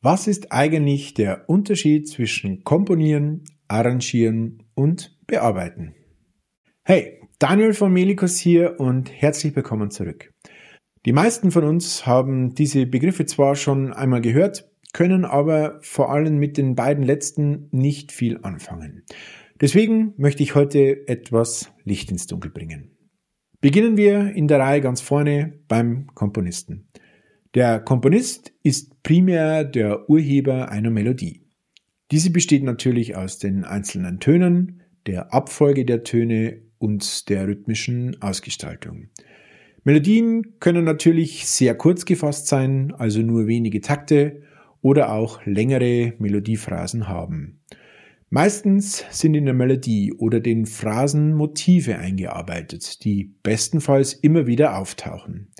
Was ist eigentlich der Unterschied zwischen Komponieren, Arrangieren und Bearbeiten? Hey, Daniel von Melikos hier und herzlich willkommen zurück. Die meisten von uns haben diese Begriffe zwar schon einmal gehört, können aber vor allem mit den beiden letzten nicht viel anfangen. Deswegen möchte ich heute etwas Licht ins Dunkel bringen. Beginnen wir in der Reihe ganz vorne beim Komponisten. Der Komponist ist primär der Urheber einer Melodie. Diese besteht natürlich aus den einzelnen Tönen, der Abfolge der Töne und der rhythmischen Ausgestaltung. Melodien können natürlich sehr kurz gefasst sein, also nur wenige Takte oder auch längere Melodiephrasen haben. Meistens sind in der Melodie oder den Phrasen Motive eingearbeitet, die bestenfalls immer wieder auftauchen.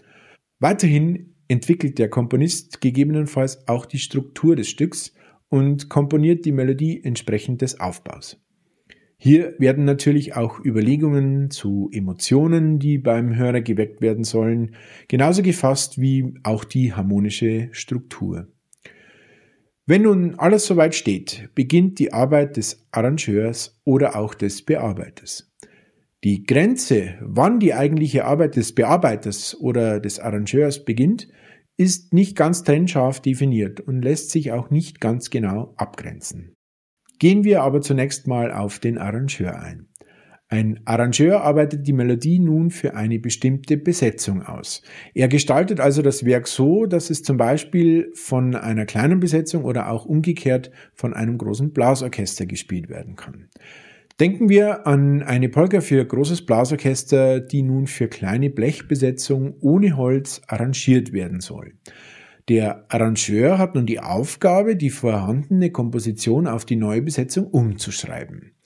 Weiterhin entwickelt der Komponist gegebenenfalls auch die Struktur des Stücks und komponiert die Melodie entsprechend des Aufbaus. Hier werden natürlich auch Überlegungen zu Emotionen, die beim Hörer geweckt werden sollen, genauso gefasst wie auch die harmonische Struktur. Wenn nun alles soweit steht, beginnt die Arbeit des Arrangeurs oder auch des Bearbeiters. Die Grenze, wann die eigentliche Arbeit des Bearbeiters oder des Arrangeurs beginnt, ist nicht ganz trennscharf definiert und lässt sich auch nicht ganz genau abgrenzen. Gehen wir aber zunächst mal auf den Arrangeur ein. Ein Arrangeur arbeitet die Melodie nun für eine bestimmte Besetzung aus. Er gestaltet also das Werk so, dass es zum Beispiel von einer kleinen Besetzung oder auch umgekehrt von einem großen Blasorchester gespielt werden kann. Denken wir an eine Polka für großes Blasorchester, die nun für kleine Blechbesetzung ohne Holz arrangiert werden soll. Der Arrangeur hat nun die Aufgabe, die vorhandene Komposition auf die neue Besetzung umzuschreiben.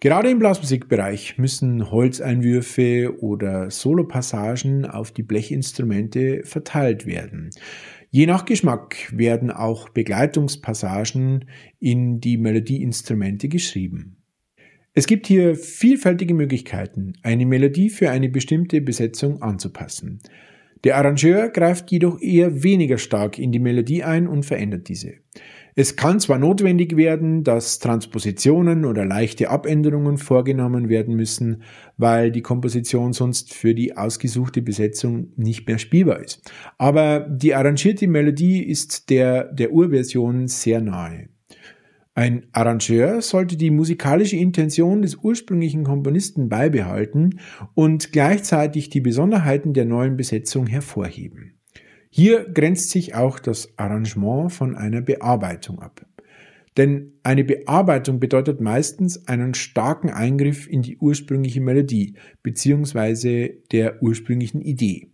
Gerade im Blasmusikbereich müssen Holzeinwürfe oder Solopassagen auf die Blechinstrumente verteilt werden. Je nach Geschmack werden auch Begleitungspassagen in die Melodieinstrumente geschrieben. Es gibt hier vielfältige Möglichkeiten, eine Melodie für eine bestimmte Besetzung anzupassen. Der Arrangeur greift jedoch eher weniger stark in die Melodie ein und verändert diese. Es kann zwar notwendig werden, dass Transpositionen oder leichte Abänderungen vorgenommen werden müssen, weil die Komposition sonst für die ausgesuchte Besetzung nicht mehr spielbar ist. Aber die arrangierte Melodie ist der, der Urversion sehr nahe. Ein Arrangeur sollte die musikalische Intention des ursprünglichen Komponisten beibehalten und gleichzeitig die Besonderheiten der neuen Besetzung hervorheben. Hier grenzt sich auch das Arrangement von einer Bearbeitung ab. Denn eine Bearbeitung bedeutet meistens einen starken Eingriff in die ursprüngliche Melodie bzw. der ursprünglichen Idee.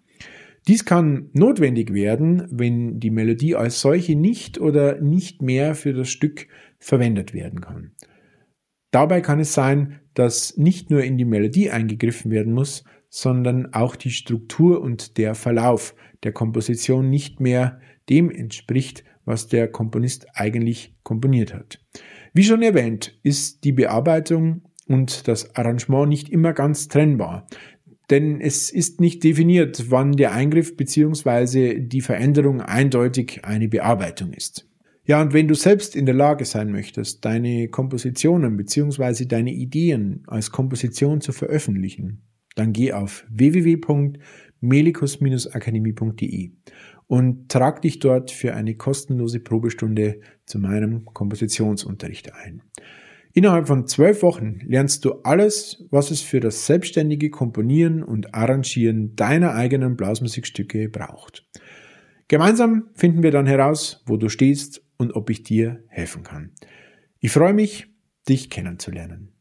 Dies kann notwendig werden, wenn die Melodie als solche nicht oder nicht mehr für das Stück verwendet werden kann. Dabei kann es sein, dass nicht nur in die Melodie eingegriffen werden muss, sondern auch die Struktur und der Verlauf der Komposition nicht mehr dem entspricht, was der Komponist eigentlich komponiert hat. Wie schon erwähnt, ist die Bearbeitung und das Arrangement nicht immer ganz trennbar, denn es ist nicht definiert, wann der Eingriff bzw. die Veränderung eindeutig eine Bearbeitung ist. Ja, und wenn du selbst in der Lage sein möchtest, deine Kompositionen bzw. deine Ideen als Komposition zu veröffentlichen, dann geh auf www.melikus-akademie.de und trag dich dort für eine kostenlose Probestunde zu meinem Kompositionsunterricht ein. Innerhalb von zwölf Wochen lernst du alles, was es für das selbstständige Komponieren und Arrangieren deiner eigenen Blasmusikstücke braucht. Gemeinsam finden wir dann heraus, wo du stehst und ob ich dir helfen kann. Ich freue mich, dich kennenzulernen.